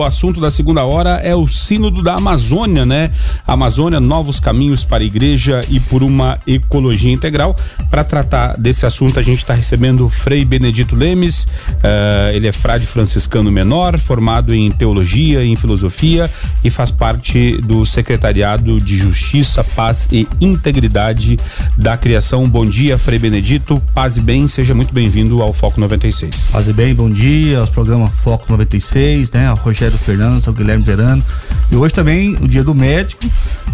o assunto da segunda hora é o Sínodo da Amazônia, né? Amazônia, novos caminhos para a igreja e por uma ecologia integral. Para tratar desse assunto, a gente está recebendo o Frei Benedito Lemes. Uh, ele é frade franciscano menor, formado em teologia e em filosofia e faz parte do Secretariado de Justiça, Paz e Integridade da Criação. Bom dia, Frei Benedito. Paz e bem, seja muito bem-vindo ao Foco 96. Paz e bem, bom dia aos programas Foco 96, né? Ao Rogério Fernandes, ao Guilherme Verano. E hoje também o dia do médico.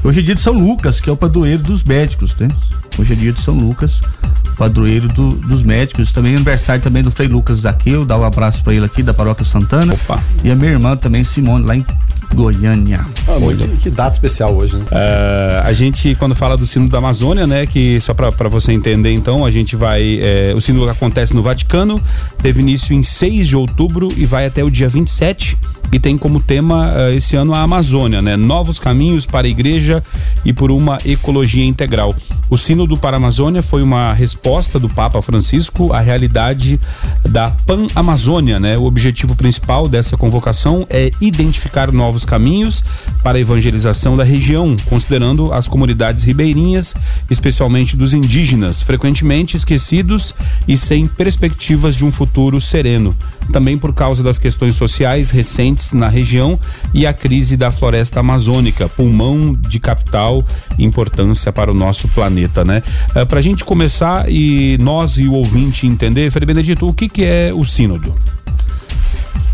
Hoje é dia de São Lucas, que é o padroeiro dos médicos, né? Hoje é dia de São Lucas, padroeiro do, dos médicos. Também é aniversário também do Frei Lucas Zaqueu, dá um abraço para ele aqui da Paróquia Santana. Opa. E a minha irmã também, Simone, lá em Goiânia. Ah, que, que, data especial hoje, né? Uh, a gente, quando fala do sino da Amazônia, né? Que só para você entender, então, a gente vai. É, o sino acontece no Vaticano, teve início em 6 de outubro e vai até o dia 27 e tem como tema uh, esse ano a Amazônia, né? Novos caminhos para a igreja e por uma ecologia integral. O Sínodo para a Amazônia foi uma resposta do Papa Francisco à realidade da Pan-Amazônia, né? O objetivo principal dessa convocação é identificar novos caminhos para a evangelização da região, considerando as comunidades ribeirinhas, especialmente dos indígenas, frequentemente esquecidos e sem perspectivas de um futuro sereno. Também por causa das questões sociais recentes na região e a crise da floresta amazônica, pulmão de capital importância para o nosso planeta, né? É, para a gente começar e nós e o ouvinte entender, Frei Benedito, o que, que é o sínodo?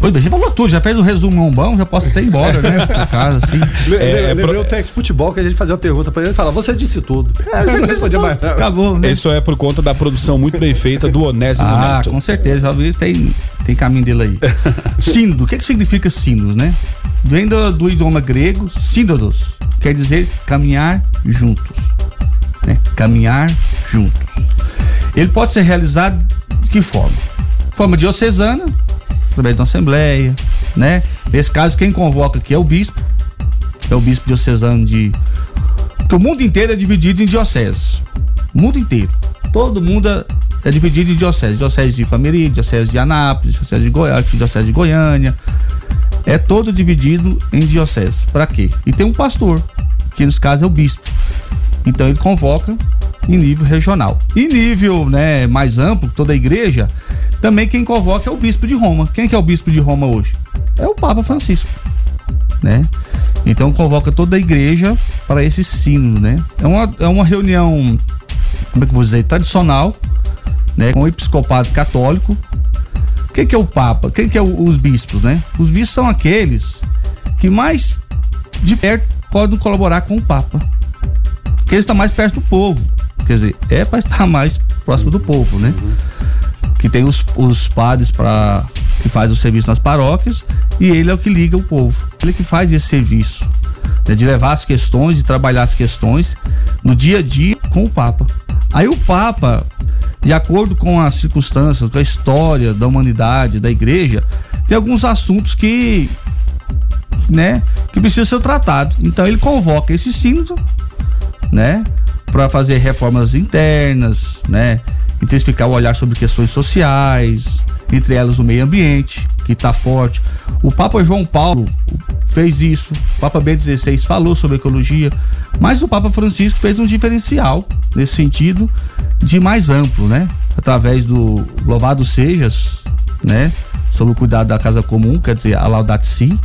Pois bem, você falou tudo, já fez o resumo bom, já posso até ir embora, né? Casa, assim. É, é, Lembrei o técnico de futebol que a gente fazia uma pergunta pra ele e fala, você disse tudo. É, não respondia mais nada. Acabou, né? Isso é por conta da produção muito bem feita do Onésimo ah, Neto. com certeza, já vi, tem, tem caminho dele aí. Sínodo, o que que significa sínodos, né? Vem do, do idioma grego, sínodos, quer dizer caminhar juntos. Né? Caminhar juntos. Ele pode ser realizado de que forma? Forma diocesana, através de uma assembleia, né? Nesse caso, quem convoca aqui é o bispo, é o bispo diocesano de. Porque o mundo inteiro é dividido em dioceses. O mundo inteiro. Todo mundo é dividido em dioceses. Diocese de Família, diocese de Anápolis, diocese de Goiás, diocese de Goiânia. É todo dividido em dioceses. Para quê? E tem um pastor, que nos casos é o bispo. Então ele convoca em nível regional. Em nível né, mais amplo, toda a igreja, também quem convoca é o bispo de Roma. Quem que é o bispo de Roma hoje? É o Papa Francisco, né? Então convoca toda a igreja para esse sino, né? É uma, é uma reunião, como é que eu vou dizer, tradicional, né? Com o episcopado católico. Quem que é o Papa? Quem que é o, os bispos, né? Os bispos são aqueles que mais de perto podem colaborar com o Papa. Porque eles estão mais perto do povo. Quer dizer, é para estar mais próximo do povo, né? que tem os, os padres para que faz o serviço nas paróquias e ele é o que liga o povo. Ele é que faz esse serviço né, de levar as questões, de trabalhar as questões no dia a dia com o Papa. Aí o Papa, de acordo com as circunstâncias, com a história da humanidade, da igreja, tem alguns assuntos que, né, que precisam ser tratados. Então ele convoca esse sínodo, né, para fazer reformas internas, né, intensificar o olhar sobre questões sociais, entre elas o meio ambiente, que está forte. O Papa João Paulo fez isso, o Papa B16 falou sobre ecologia, mas o Papa Francisco fez um diferencial nesse sentido de mais amplo, né? Através do Louvado Sejas, né? Sobre o cuidado da casa comum, quer dizer, a Laudato Si,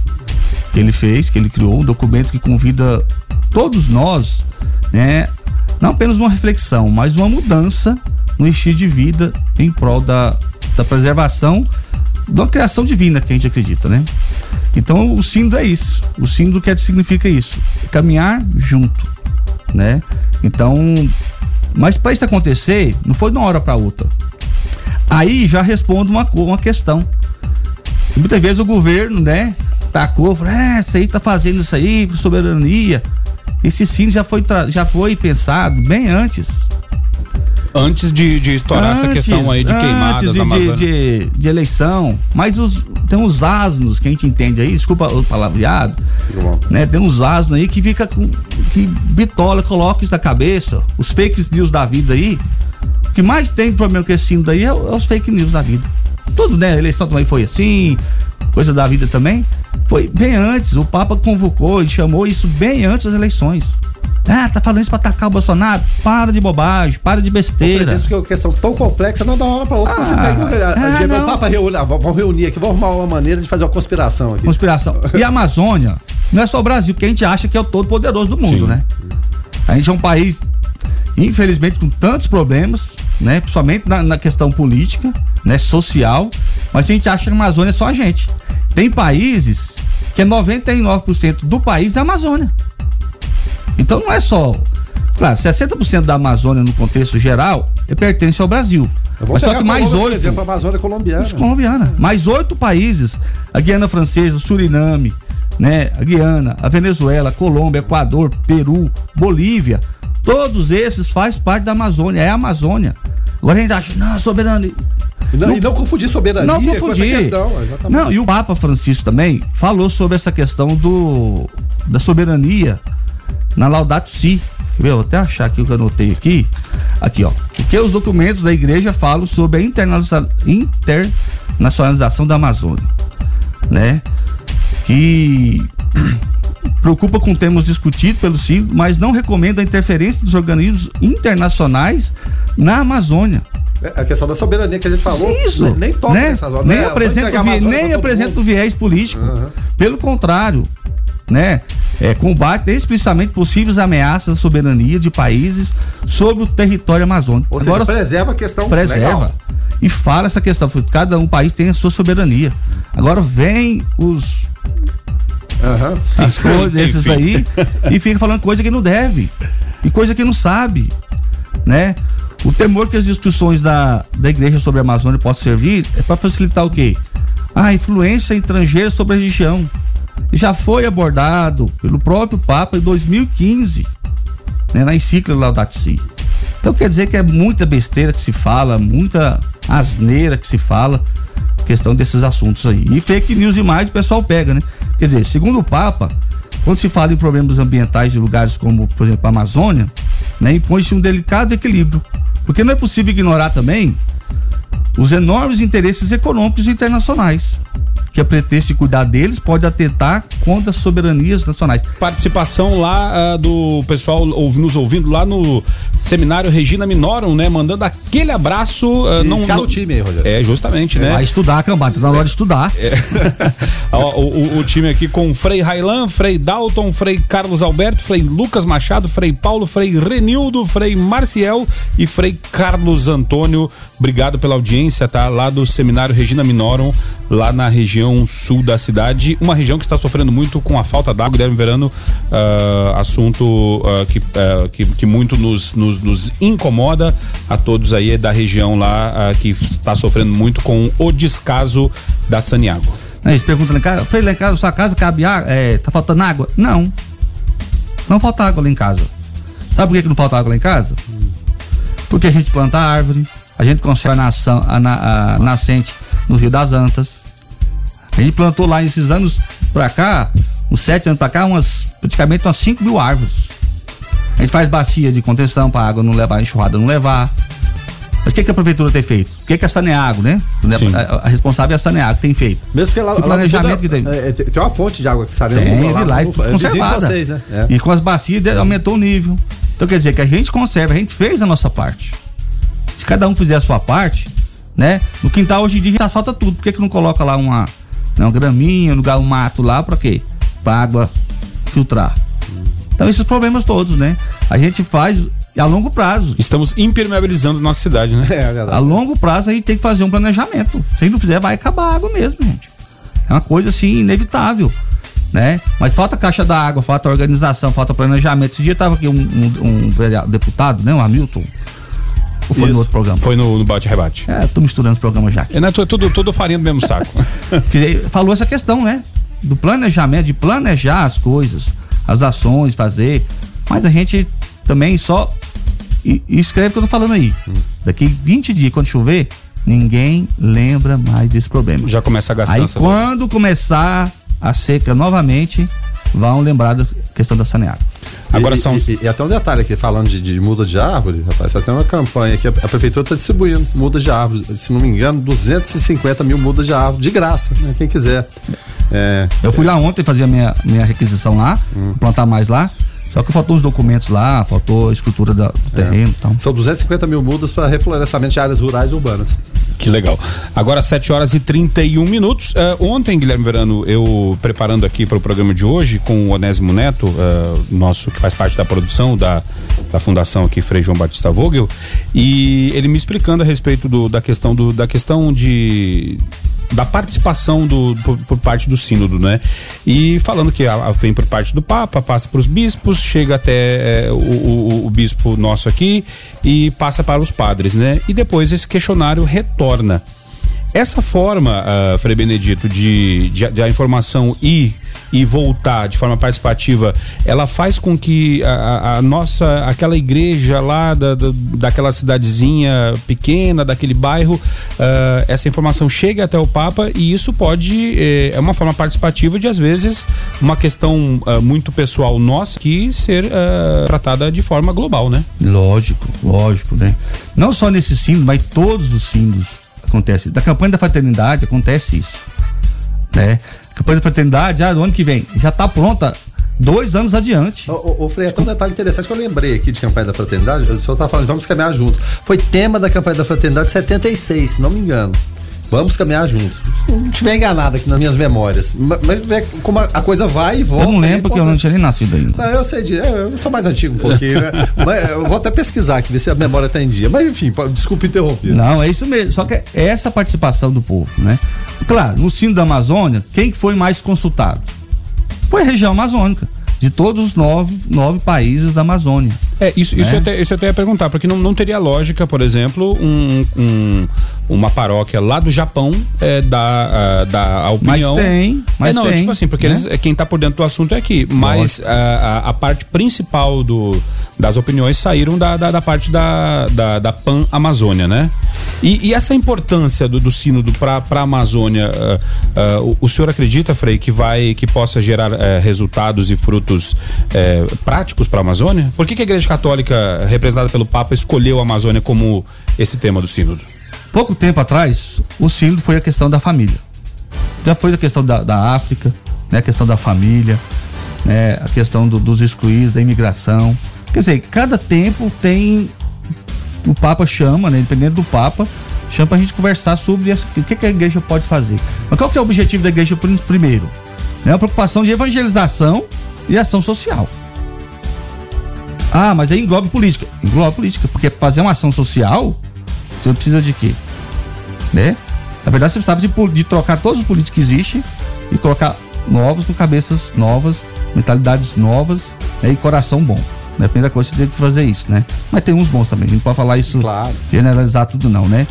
que ele fez, que ele criou, um documento que convida todos nós, né? Não apenas uma reflexão, mas uma mudança no estilo de vida em prol da, da preservação da criação divina que a gente acredita, né? Então o símbolo é isso. O símbolo que significa isso, caminhar junto, né? Então, mas para isso acontecer, não foi de uma hora para outra. Aí já respondo uma, uma questão. Muitas vezes o governo, né, tacou, falou, é, isso aí tá fazendo isso aí, soberania. Esse sim já foi, já foi pensado bem antes Antes de, de estourar antes, essa questão aí de queimadas de, de, de, de, eleição, mas os, tem uns asnos que a gente entende aí, desculpa o palavreado, né? Tem uns asnos aí que fica com, que bitola, coloca isso na cabeça, os fake news da vida aí, o que mais tem problema com esse sino daí é, é os fake news da vida. Tudo, né? A eleição também foi assim, coisa da vida também. Foi bem antes. O Papa convocou e chamou isso bem antes das eleições. Ah, tá falando isso pra atacar o Bolsonaro? Para de bobagem, para de besteira. Isso porque é uma questão tão complexa, não dá uma hora pra outra. Ah, você pega, ah, Diego, não. o Papa reúne, ah, vamos reunir aqui, vamos arrumar uma maneira de fazer uma conspiração aqui. Conspiração. E a Amazônia não é só o Brasil, que a gente acha que é o todo poderoso do mundo, Sim. né? A gente é um país, infelizmente, com tantos problemas, né? Principalmente na, na questão política, né? Social. Mas a gente acha que a Amazônia é só a gente. Tem países que é 99% do país é a Amazônia. Então não é só. Claro, 60% da Amazônia no contexto geral é, pertence ao Brasil. Mas só que mais Colômbia, por oito. exemplo, a Amazônia colombiana. Colombiana. Mais oito países. A Guiana Francesa, o Suriname, né? A Guiana, a Venezuela, a Colômbia, Equador, Peru, Bolívia. Todos esses fazem parte da Amazônia. É a Amazônia. Agora a gente acha, não, soberania. E não, e não confundir soberania Não com essa confundir. questão. Exatamente. Não, e o Papa Francisco também falou sobre essa questão do da soberania na Laudato Si. Vou até achar aqui o que eu anotei aqui. Aqui, ó. Porque os documentos da igreja falam sobre a internacionalização da Amazônia, né? Que preocupa com temas discutidos pelo CID, mas não recomenda a interferência dos organismos internacionais na Amazônia. É, A questão da soberania que a gente falou. Isso. Nem, nem toca né? nessa zona. Nem né? Apresenta, vi- nem apresenta o viés político. Aham. Pelo contrário, né? É, combate explicitamente possíveis ameaças à soberania de países sobre o território amazônico. Ou seja, Agora preserva a questão preserva legal. e fala essa questão. Cada um país tem a sua soberania. Agora vem os Aham. as coisas esses aí e fica falando coisa que não deve e coisa que não sabe, né? O temor que as discussões da, da igreja sobre a Amazônia possam servir é para facilitar o quê? A influência estrangeira sobre a região. Já foi abordado pelo próprio Papa em 2015, né, na encíclica Laudato Si. Então quer dizer que é muita besteira que se fala, muita asneira que se fala, questão desses assuntos aí. E fake news demais o pessoal pega, né? Quer dizer, segundo o Papa, quando se fala em problemas ambientais de lugares como, por exemplo, a Amazônia, né, impõe-se um delicado equilíbrio. Porque não é possível ignorar também os enormes interesses econômicos internacionais. Que a pretexto de cuidar deles pode atentar contra as soberanias nacionais. Participação lá ah, do pessoal nos ouvindo lá no seminário Regina Minorum, né? Mandando aquele abraço. E não, não- o time aí, Rogério. É, justamente, né? Vai estudar, cambada, tá na hora de estudar. Ó, o, o- o time aqui com Frei Railan, Frei Dalton, Frei Carlos Alberto, Frei Lucas Machado, Frei Paulo, Frei Renildo, Frei Marciel e Frei Carlos Antônio. Obrigado pela audiência, tá? Lá do Seminário Regina Minorum, lá na região sul da cidade. Uma região que está sofrendo muito com a falta d'água. Guilherme Verano, ah, assunto ah, que, ah, que, que muito nos, nos, nos incomoda a todos aí da região lá ah, que está sofrendo muito com o descaso da Saniago. Né, Eles perguntam Frei, lá em casa, sua casa cabe água? É, tá faltando água? Não. Não falta água lá em casa. Sabe por que, que não falta água lá em casa? Porque a gente planta árvore, a gente conserva a, na- a nascente no Rio das Antas. A gente plantou lá esses anos pra cá, uns sete anos pra cá, umas, praticamente umas 5 mil árvores. A gente faz bacia de contenção pra água não levar, a enxurrada não levar. Mas o que, que a prefeitura tem feito? O que, que a Saneago, né? Sim. A, a responsável é a Saneago, tem feito. Mesmo que lá, Que planejamento que tem? é, é, tem uma fonte de água que sabe Tem, lá, lá, e no- é conservada. vocês, né? É. E com as bacias aumentou o nível. Então quer dizer que a gente conserva, a gente fez a nossa parte. Se cada um fizer a sua parte, né? No quintal hoje em dia a gente asfalta tudo. Por que, que não coloca lá uma, né, uma graminha, um lugar, um mato lá, pra quê? Pra água filtrar. Então esses problemas todos, né? A gente faz a longo prazo. Estamos impermeabilizando nossa cidade, né? É, é A verdade. longo prazo a gente tem que fazer um planejamento. Se a gente não fizer, vai acabar a água mesmo, gente. É uma coisa assim inevitável, né? Mas falta caixa d'água, falta organização, falta planejamento. Esse dia tava aqui um, um- um deputado, né? O Hamilton. Ou foi Isso. no outro programa? Foi no, no bate-rebate. É, tô misturando os programas já aqui. É, né, tu- tudo, tudo farinha do mesmo saco. Falou essa questão, né? Do planejamento, de planejar as coisas, as ações, fazer. Mas a gente também só e, e escreve o que eu tô falando aí. Daqui 20 dias, quando chover, ninguém lembra mais desse problema. Já começa a Aí gastança. quando começar a seca novamente, vão lembrar questão da saneada. Agora e, são. E, e, até um detalhe aqui, falando de, de muda de árvore, rapaz, tem uma campanha que a, a prefeitura está distribuindo mudas de árvore. Se não me engano, 250 mil mudas de árvore, de graça, né? Quem quiser. É, eu fui lá ontem fazer a minha, minha requisição lá, hum. plantar mais lá. Só que faltou os documentos lá, faltou a escritura do terreno. É. Então. São 250 mil mudas para reflorestamento de áreas rurais e urbanas. Que legal. Agora 7 horas e 31 minutos. Uh, ontem, Guilherme Verano, eu preparando aqui para o programa de hoje com o Onésimo Neto, uh, nosso que faz parte da produção da, da fundação aqui Frei João Batista Vogel, e ele me explicando a respeito do, da questão do, da questão de da participação do, por, por, parte do sínodo, né? E falando que a, a vem por parte do Papa, passa para os bispos, chega até é, o, o, o, bispo nosso aqui e passa para os padres, né? E depois esse questionário retorna. Essa forma, uh, Frei Benedito, de, de, de a informação ir e voltar de forma participativa, ela faz com que a, a nossa, aquela igreja lá da, da, daquela cidadezinha pequena, daquele bairro, uh, essa informação chegue até o Papa e isso pode, eh, é uma forma participativa de às vezes uma questão uh, muito pessoal nossa que ser uh, tratada de forma global, né? Lógico, lógico, né? Não só nesse símbolo, mas todos os símbolos acontece. Da campanha da fraternidade acontece isso, né? campanha da fraternidade, ah, do ano que vem, já está pronta dois anos adiante. Ô, ô, Frei, até um detalhe interessante que eu lembrei aqui de campanha da fraternidade, o senhor tá falando, vamos caminhar junto. Foi tema da campanha da fraternidade 76, se não me engano. Vamos caminhar juntos. Se não estiver enganado aqui nas minhas memórias. Mas vê como a coisa vai e volta. Eu não lembro porque eu não tinha nem nascido ainda. Não, eu sei de. É, eu sou mais antigo um pouquinho, né? Mas eu vou até pesquisar aqui, ver se a memória está em dia. Mas enfim, desculpe interromper. Não, é isso mesmo. Só que é essa participação do povo, né? Claro, no sino da Amazônia, quem foi mais consultado? Foi a região amazônica de todos os nove, nove países da Amazônia. É, isso, né? isso, eu até, isso até ia perguntar, porque não, não teria lógica, por exemplo, um, um uma paróquia lá do Japão é, dar, uh, dar a opinião. Mas tem, mas é, não, tem, tipo assim, porque né? eles, quem está por dentro do assunto é aqui. Mas a, a, a, parte principal do, das opiniões saíram da, da, da parte da, da, da Pan-Amazônia, né? E, e, essa importância do, do sínodo para a Amazônia, uh, uh, o, o, senhor acredita, Frei, que vai que possa gerar uh, resultados e frutos práticos para a Amazônia? Por que, que a Igreja Católica, representada pelo Papa, escolheu a Amazônia como esse tema do sínodo? Pouco tempo atrás, o sínodo foi a questão da família. Já foi a questão da, da África, né, a questão da família, né, a questão do, dos excluídos, da imigração. Quer dizer, cada tempo tem o Papa chama, né? Dependendo do Papa, chama pra gente conversar sobre essa, o que, que, a igreja pode fazer. Mas qual que é o objetivo da igreja primeiro? É a preocupação de evangelização e ação social. Ah, mas aí engloba política. Engloba política, porque fazer uma ação social, você precisa de quê? Né? Na verdade, você precisava de, de trocar todos os políticos que existem e colocar novos com cabeças novas, mentalidades novas né? e coração bom. Né? A primeira coisa você tem que fazer isso, né? Mas tem uns bons também, não pode falar isso, claro. generalizar tudo não, né?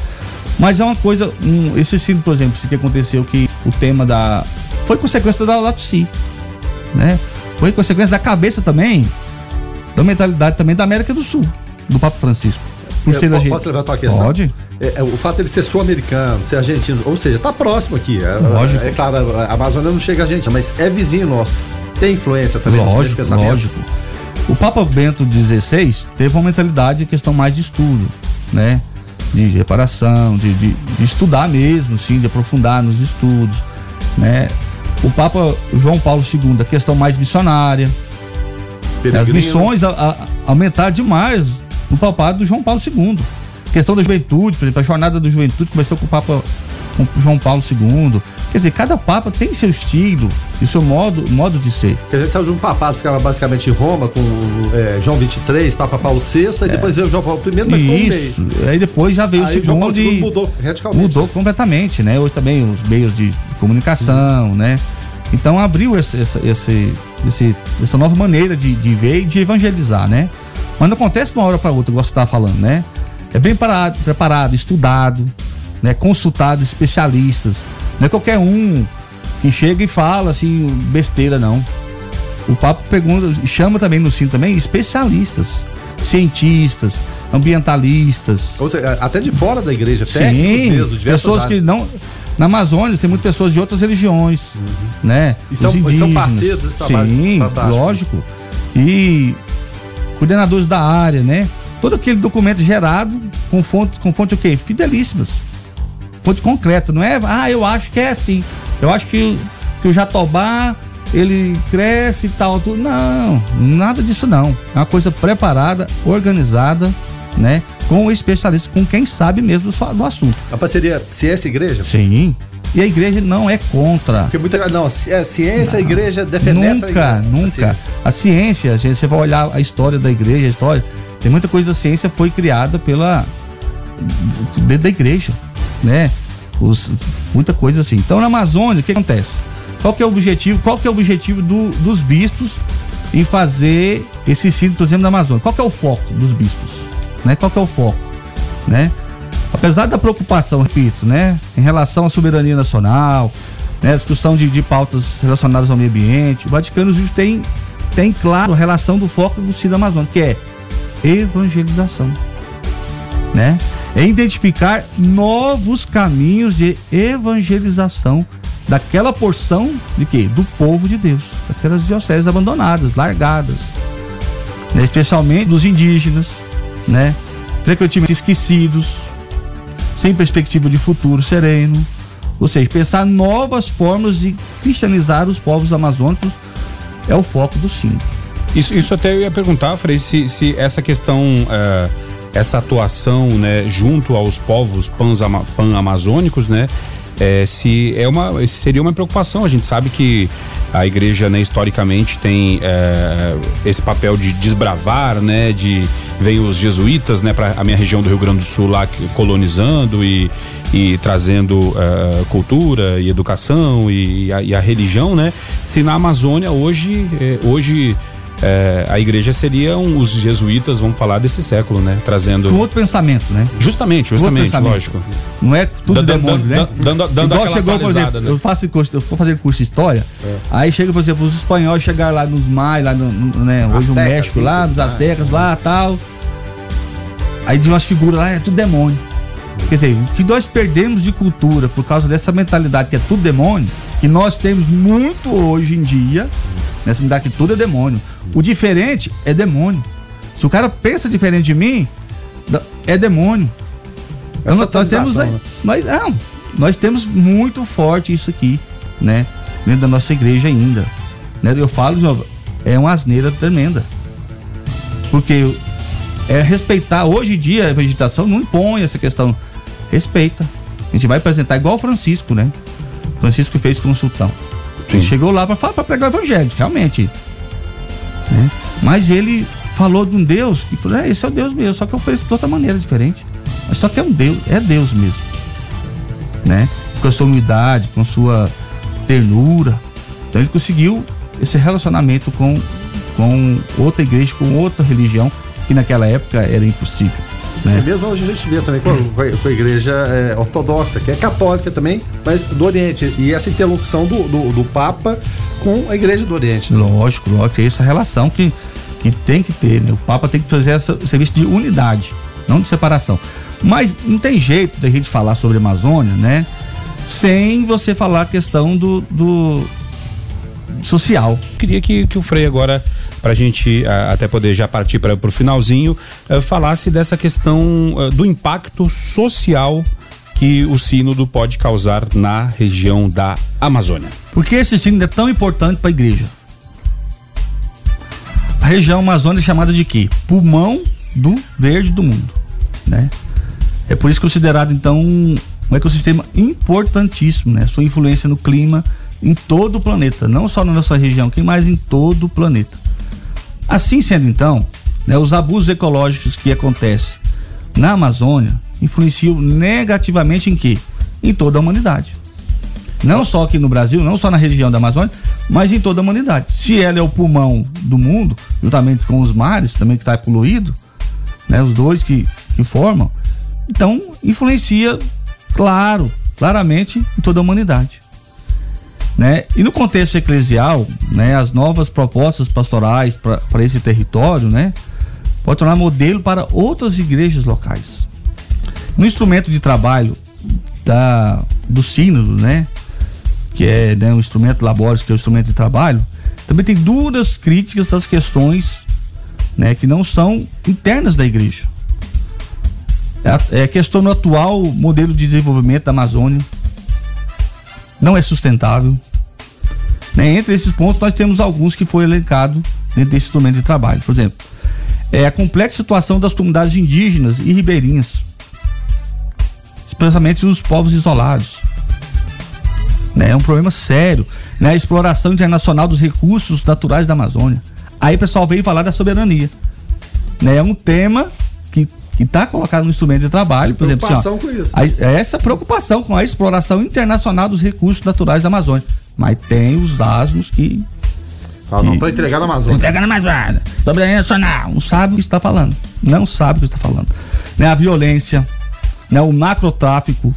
Mas é uma coisa, um, esse sino, por exemplo, que aconteceu que o tema da. Foi consequência da Latuci, né? Foi consequência da cabeça também, da mentalidade também da América do Sul, do Papa Francisco. Por ser eu, Posso levar a tua questão? Pode. É, é, o fato de ele ser sul-americano, ser argentino, ou seja, tá próximo aqui. É, Lógico. É, é claro, a Amazônia não chega a gente, mas é vizinho nosso. Tem influência também lógico, nesse pensamento. Lógico. O Papa Bento XVI teve uma mentalidade de questão mais de estudo, né? De reparação, de, de, de estudar mesmo, sim, de aprofundar nos estudos, né? O Papa João Paulo II, a questão mais missionária. Peregrino. As missões a, a, aumentaram demais no papado do João Paulo II. A questão da juventude, por exemplo, a jornada da juventude começou com o Papa com João Paulo II. Quer dizer, cada papa tem seu estilo e seu modo, modo de ser. A gente saiu de um papado, ficava basicamente em Roma com é, João 23, Papa Paulo VI, aí é. depois veio João Paulo I, mas Isso, ficou um Aí depois já veio aí o segundo João Paulo II mudou radicalmente. Mudou isso. completamente, né? Hoje também os meios de comunicação, uhum. né? Então abriu esse, esse, esse, esse, essa nova maneira de, de ver e de evangelizar, né? Mas não acontece de uma hora para outra, igual você estava falando, né? É bem parado, preparado, estudado, né? Consultado especialistas. Não é qualquer um que chega e fala assim, besteira, não. O papo pergunta, chama também no sino também especialistas, cientistas, ambientalistas. Ou seja, até de fora da igreja, Sim, mesmo, pessoas áreas. que não na Amazônia tem muitas pessoas de outras religiões, uhum. né? E são, são parceiros desse trabalho. Sim, Fantástico. lógico. E coordenadores da área, né? Todo aquele documento gerado com fonte, com fonte o quê? Fidelíssimas. Fonte concreta, não é? Ah, eu acho que é assim. Eu acho que, que o Jatobá ele cresce e tal, tudo. Não, nada disso não. É uma coisa preparada, organizada, né? Com especialistas, com quem sabe mesmo do, do assunto. A parceria Ciência e Igreja? Sim. E a igreja não é contra. Porque muita não, é ciência, não, a igreja defende Nunca, essa nunca. A ciência. a ciência, você vai olhar a história da igreja, a história, tem muita coisa da ciência foi criada pela dentro da igreja, né? Os, muita coisa assim. Então na Amazônia, o que acontece? Qual que é o objetivo? Qual que é o objetivo do, dos bispos em fazer esse sítio, por exemplo, da Amazônia? Qual que é o foco dos bispos? Né? Qual que é o foco? Né? Apesar da preocupação, repito, né, em relação à soberania nacional, né, discussão de, de pautas relacionadas ao meio ambiente, o Vaticano tem, tem claro a relação do foco do sítio da Amazônia, que é evangelização, né? É identificar novos caminhos de evangelização daquela porção de quê? Do povo de Deus, daquelas dioceses abandonadas, largadas, né? especialmente dos indígenas, né? Frequentemente esquecidos, sem perspectiva de futuro sereno, ou seja, pensar novas formas de cristianizar os povos amazônicos é o foco do cinto. Isso, isso até eu ia perguntar, Frei, se, se essa questão, uh, essa atuação, né, junto aos povos pan-amazônicos, né, é, se é uma se seria uma preocupação. A gente sabe que a igreja né, historicamente tem é, esse papel de desbravar né de vem os jesuítas né para a minha região do Rio Grande do Sul lá colonizando e, e trazendo é, cultura e educação e, e, a, e, a, religião né. Se na Amazônia hoje é, hoje é, a igreja seria um, os jesuítas, vamos falar desse século, né? Trazendo. Com outro pensamento, né? Justamente, justamente, lógico. Não é tudo dando, demônio, né? Dando, dando Igual chegou, por exemplo, né? eu faço curso, eu vou fazer curso de história, é. aí chega, por exemplo, os espanhóis chegaram lá nos mais, lá no, no né, hoje no México, lá, nos Aztecas, lá tal. Aí de umas figuras lá, é tudo demônio. Quer dizer, o que nós perdemos de cultura por causa dessa mentalidade que é tudo demônio, que nós temos muito hoje em dia, nessa mentalidade que tudo é demônio. O diferente é demônio. Se o cara pensa diferente de mim, é demônio. Nós, nós temos, né? nós, não, nós temos muito forte isso aqui, né? Dentro da nossa igreja ainda. Né? Eu falo, novo, é uma asneira tremenda. Porque é respeitar, hoje em dia a vegetação não impõe essa questão. Respeita. A gente vai apresentar igual o Francisco, né? Francisco fez consultão. Ele chegou lá para pregar o evangelho, realmente. Né? Mas ele falou de um Deus que falou, é, esse é o Deus mesmo, só que eu penso de outra maneira diferente. Mas só que é um Deus, é Deus mesmo. Né? Com a sua humildade, com a sua ternura. Então ele conseguiu esse relacionamento com, com outra igreja, com outra religião, que naquela época era impossível. Né? E mesmo hoje a gente vê também com a, com a igreja é, ortodoxa, que é católica também, mas do Oriente. E essa interlocução do, do, do Papa com a igreja do Oriente. Né? Lógico, lógico, é essa relação que, que tem que ter, né? O Papa tem que fazer esse serviço de unidade, não de separação. Mas não tem jeito da gente falar sobre a Amazônia, né? Sem você falar a questão do, do social. Queria que, que o Frei agora para a gente até poder já partir para o finalzinho, uh, falasse dessa questão uh, do impacto social que o sínodo pode causar na região da Amazônia. Por que esse sínodo é tão importante para a igreja? A região Amazônia é chamada de quê? Pulmão do verde do mundo, né? É por isso considerado então um, ecossistema importantíssimo, né? Sua influência no clima em todo o planeta, não só na nossa região, que mais em todo o planeta. Assim sendo então, né, os abusos ecológicos que acontecem na Amazônia influenciam negativamente em quê? Em toda a humanidade. Não só aqui no Brasil, não só na região da Amazônia, mas em toda a humanidade. Se ela é o pulmão do mundo, juntamente com os mares, também que está poluído, né, os dois que, que formam, então influencia, claro, claramente em toda a humanidade. Né? E no contexto eclesial, né, as novas propostas pastorais para esse território, né, pode tornar modelo para outras igrejas locais. No instrumento de trabalho da, do sínodo, né, que é né, um instrumento labores, que é um instrumento de trabalho, também tem duras críticas às questões né, que não são internas da igreja. É, é questão no atual modelo de desenvolvimento da Amazônia. Não é sustentável. Né? Entre esses pontos, nós temos alguns que foi elencado dentro desse instrumento de trabalho. Por exemplo, é a complexa situação das comunidades indígenas e ribeirinhas, especialmente os povos isolados. Né? É um problema sério. Né? A exploração internacional dos recursos naturais da Amazônia. Aí o pessoal veio falar da soberania. Né? É um tema que está colocado no instrumento de trabalho, por exemplo, assim, ó, com isso. A, essa preocupação com a exploração internacional dos recursos naturais da Amazônia. Mas tem os asmos que ah, não estou entregando a Amazônia. Entregando a Amazônia. Soberania nacional. Não sabe o que está falando. Não sabe o que está falando. Né, a violência, né, o macrotráfico,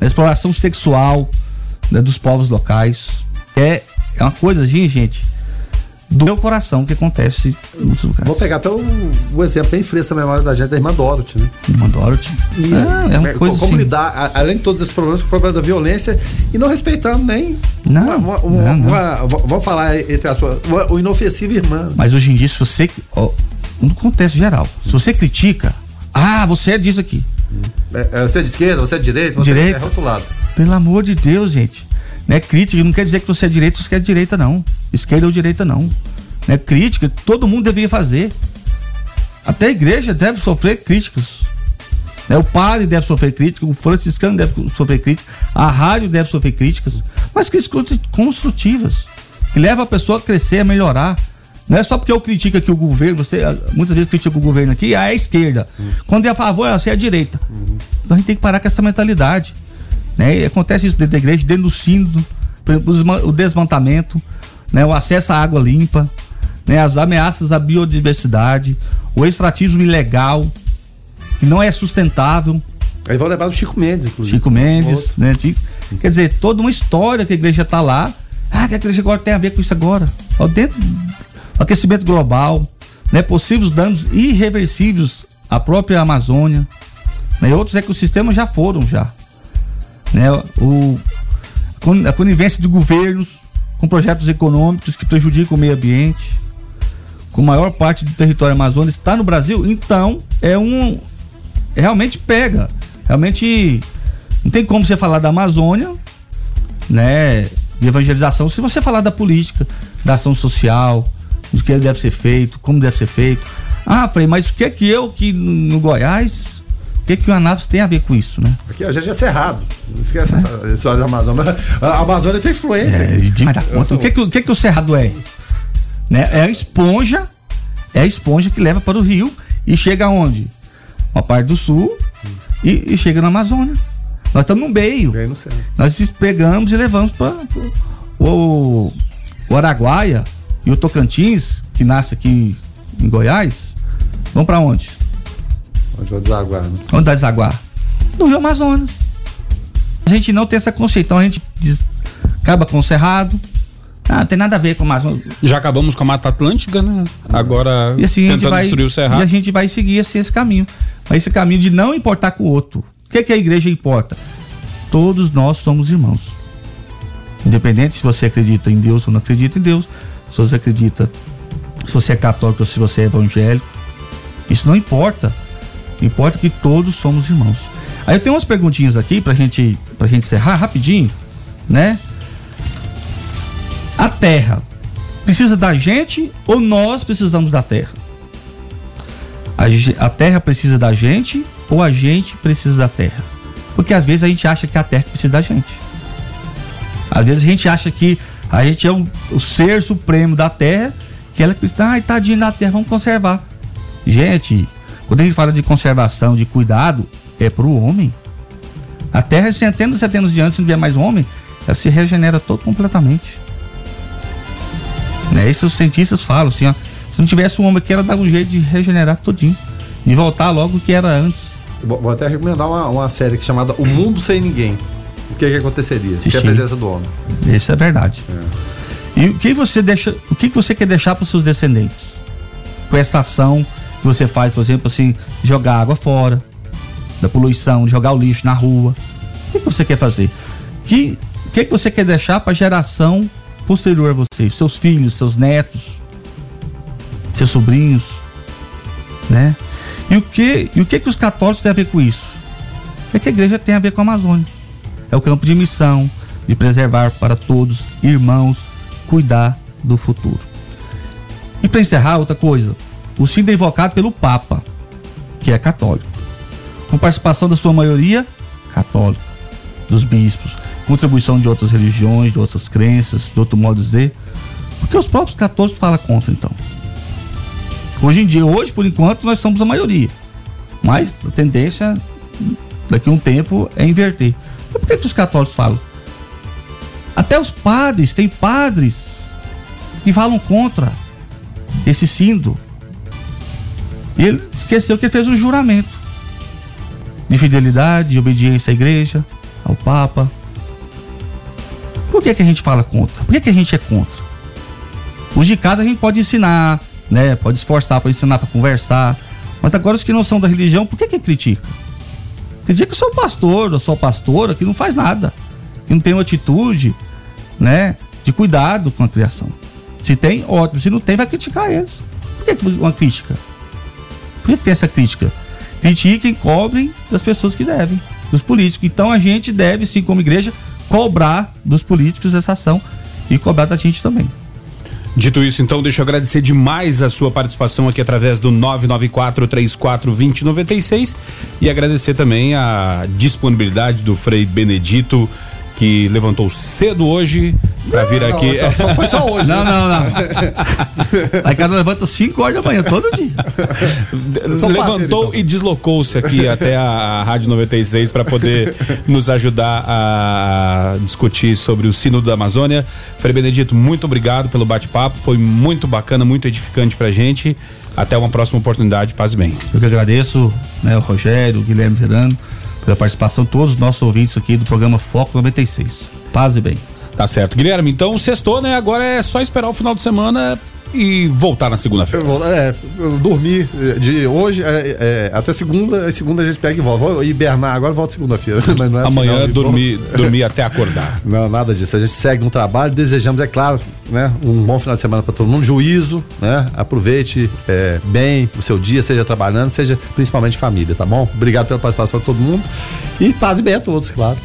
a exploração sexual né, dos povos locais. É, é uma coisa assim, gente, do meu coração que acontece em muitos lugares. Vou pegar até o, o exemplo bem fresco na memória da gente da irmã Dorothy, né? Irmã Dorothy. E, ah, é uma coisa como assim. lidar, além de todos esses problemas, com o problema da violência e não respeitando nem. Não. Uma, uma, não, não. Uma, vamos falar entre aspas, o inofensivo irmã. Mas hoje em dia, se você. Ó, no contexto geral, se você critica, ah, você é disso aqui. É, é, você é de esquerda, você é de direita, você direita. é rotulado. Pelo amor de Deus, gente. Né? Crítica não quer dizer que você é direita, você é direita, não. Esquerda ou direita, não. Né? Crítica, todo mundo deveria fazer. Até a igreja deve sofrer críticas. Né? O padre deve sofrer críticas, o franciscano deve sofrer críticas, a rádio deve sofrer críticas, mas críticas construtivas, que leva a pessoa a crescer, a melhorar. Não é só porque eu critico aqui o governo, você muitas vezes critica o governo aqui, é a esquerda. Uhum. Quando é a favor, você é a direita. Uhum. Então a gente tem que parar com essa mentalidade. Né? E acontece isso dentro da igreja, dentro do sínodo, o desmantamento, né? o acesso à água limpa, né? as ameaças à biodiversidade, o extratismo ilegal, que não é sustentável. Aí vão lembrar do Chico Mendes, inclusive. Chico Mendes, né? Quer dizer, toda uma história que a igreja está lá. Ah, que a igreja agora tem a ver com isso agora. Ó, dentro do aquecimento global, né? possíveis danos irreversíveis à própria Amazônia. Né? Outros ecossistemas já foram já né, o, a conivência de governos com projetos econômicos que prejudicam o meio ambiente, com maior parte do território amazônico está no Brasil, então é um realmente pega, realmente não tem como você falar da Amazônia, né, de evangelização, se você falar da política, da ação social, do que deve ser feito, como deve ser feito. Ah, Frei, mas o que é que eu que no Goiás que, que o Anápolis tem a ver com isso, né? Aqui a gente é cerrado. Não esquece é. essa história da Amazônia. A Amazônia tem influência. É, de, mas conta, o, que, que, o que, que o cerrado é? Né? É a esponja, é a esponja que leva para o rio e chega aonde? Uma parte do sul e, e chega na Amazônia. Nós estamos no meio. Bem no. Nós pegamos e levamos para o, o Araguaia e o Tocantins, que nasce aqui em Goiás. Vão para onde? Onde vai desaguar, né? Onde vai desaguar? No Rio Amazonas. A gente não tem essa consciência, então a gente diz, acaba com o Cerrado. Ah, não tem nada a ver com o Amazonas. Já acabamos com a Mata Atlântica, né? Agora e assim, tentando vai, destruir o Cerrado. E a gente vai seguir assim, esse caminho. Mas esse caminho de não importar com o outro. O que, é que a igreja importa? Todos nós somos irmãos. Independente se você acredita em Deus ou não acredita em Deus, se você acredita, se você é católico ou se você é evangélico, isso não importa. Importa que todos somos irmãos. Aí eu tenho umas perguntinhas aqui pra gente, pra gente encerrar rapidinho, né? A terra precisa da gente ou nós precisamos da terra? A, a terra precisa da gente ou a gente precisa da terra? Porque às vezes a gente acha que a terra precisa da gente. Às vezes a gente acha que a gente é um, o ser supremo da terra, que ela precisa, ai, tadinho da terra, vamos conservar. Gente, quando a gente fala de conservação, de cuidado, é para o homem. A Terra, centenas e centenas de anos, se não tiver mais homem, ela se regenera todo completamente. Né? Isso os cientistas falam assim, ó, se não tivesse um homem aqui, ela dava um jeito de regenerar todinho. De voltar logo o que era antes. Vou até recomendar uma, uma série chamada O Mundo Sem Ninguém. O que, que aconteceria se a presença do homem? Isso é verdade. É. E o que você deixa, o que você quer deixar para os seus descendentes? Com essa ação que você faz, por exemplo, assim, jogar água fora, da poluição, jogar o lixo na rua. O que, você quer fazer? Que, o que, que você quer deixar para a geração posterior a você? Seus filhos, seus netos, seus sobrinhos. né? E o que, e o que que os católicos têm a ver com isso? Que, que a igreja tem a ver com a Amazônia? É o campo de missão, de preservar para todos, irmãos, cuidar do futuro. E para encerrar, outra coisa, o sino é invocado pelo Papa, que é católico, com participação da sua maioria católica, dos bispos, contribuição de outras religiões, de outras crenças, de outro modo de dizer, porque os próprios católicos falam contra então. Hoje em dia, hoje por enquanto, nós somos a maioria, mas a tendência daqui a um tempo é inverter. Então, por que, que os católicos falam? Até os padres, tem padres que falam contra esse sínodo. E ele esqueceu que ele fez um juramento de fidelidade, de obediência à igreja, ao Papa. Por que, que a gente fala contra? Por que, que a gente é contra? Os de casa a gente pode ensinar, né? Pode esforçar para ensinar, para conversar. Mas agora os que não são da religião, por que que critica? Critica o seu pastor, a sua pastora, que não faz nada. Que não tem uma atitude, né? De cuidado com a criação. Se tem, ótimo. Se não tem, vai criticar eles. Por que, uma crítica? Por que, tem essa crítica? Critiquem, cobrem das pessoas que devem, dos políticos. Então a gente deve, sim, como igreja, cobrar dos políticos essa ação e cobrar da gente também. Dito isso, então, deixa eu agradecer demais a sua participação aqui através do 994-34-2096 e agradecer também a disponibilidade do Frei Benedito que levantou cedo hoje pra vir Não, aqui. só- só- foi só hoje. Não, não, não. Em casa levanta 5 horas da manhã, todo dia. Sou levantou então. e deslocou-se aqui até a, a Rádio 96 para poder nos ajudar a discutir sobre o Sino da Amazônia. Frei Benedito, muito obrigado pelo bate-papo, foi muito bacana, muito edificante pra gente. Até uma próxima oportunidade, paz e bem. Eu que agradeço, né, o Rogério, o Guilherme Verano, pela participação, todos os nossos ouvintes aqui do programa Foco 96. Paz e bem. Tá certo. Guilherme, então sextou, né? Agora é só esperar o final de semana e voltar na segunda-feira. É, eu dormi eh, de hoje é, é, até segunda, segunda a gente pega e volta. Vou hibernar agora volto segunda-feira. Mas não é assim, Amanhã não, de dormir, dormir até acordar. Não, nada disso. A gente segue no trabalho, desejamos, é claro, né, um bom final de semana para todo mundo, juízo, né? Aproveite é, bem o seu dia, seja trabalhando, seja principalmente família, tá bom? Obrigado pela participação de todo mundo e paz e bem a todos, claro.